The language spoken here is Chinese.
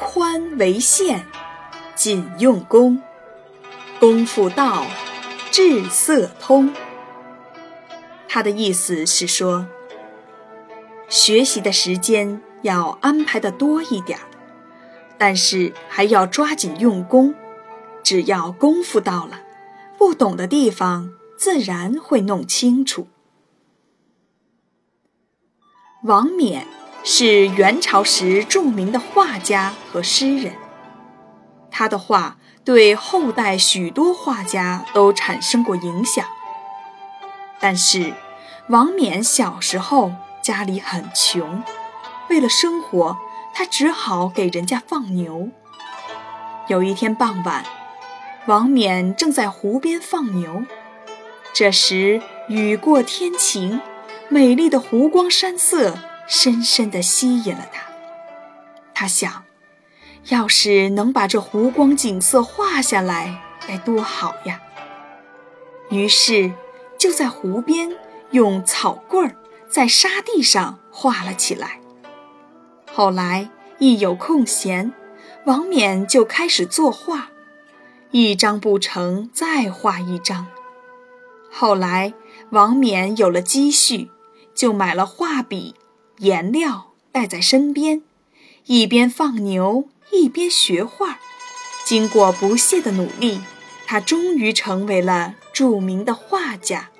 宽为限，谨用功。功夫到，至色通。他的意思是说，学习的时间要安排的多一点儿，但是还要抓紧用功。只要功夫到了，不懂的地方自然会弄清楚。王冕是元朝时著名的画家和诗人，他的画对后代许多画家都产生过影响。但是，王冕小时候家里很穷，为了生活，他只好给人家放牛。有一天傍晚，王冕正在湖边放牛，这时雨过天晴，美丽的湖光山色深深地吸引了他。他想，要是能把这湖光景色画下来，该多好呀！于是，就在湖边用草棍儿在沙地上画了起来。后来一有空闲，王冕就开始作画。一张不成，再画一张。后来，王冕有了积蓄，就买了画笔、颜料，带在身边，一边放牛一边学画。经过不懈的努力，他终于成为了著名的画家。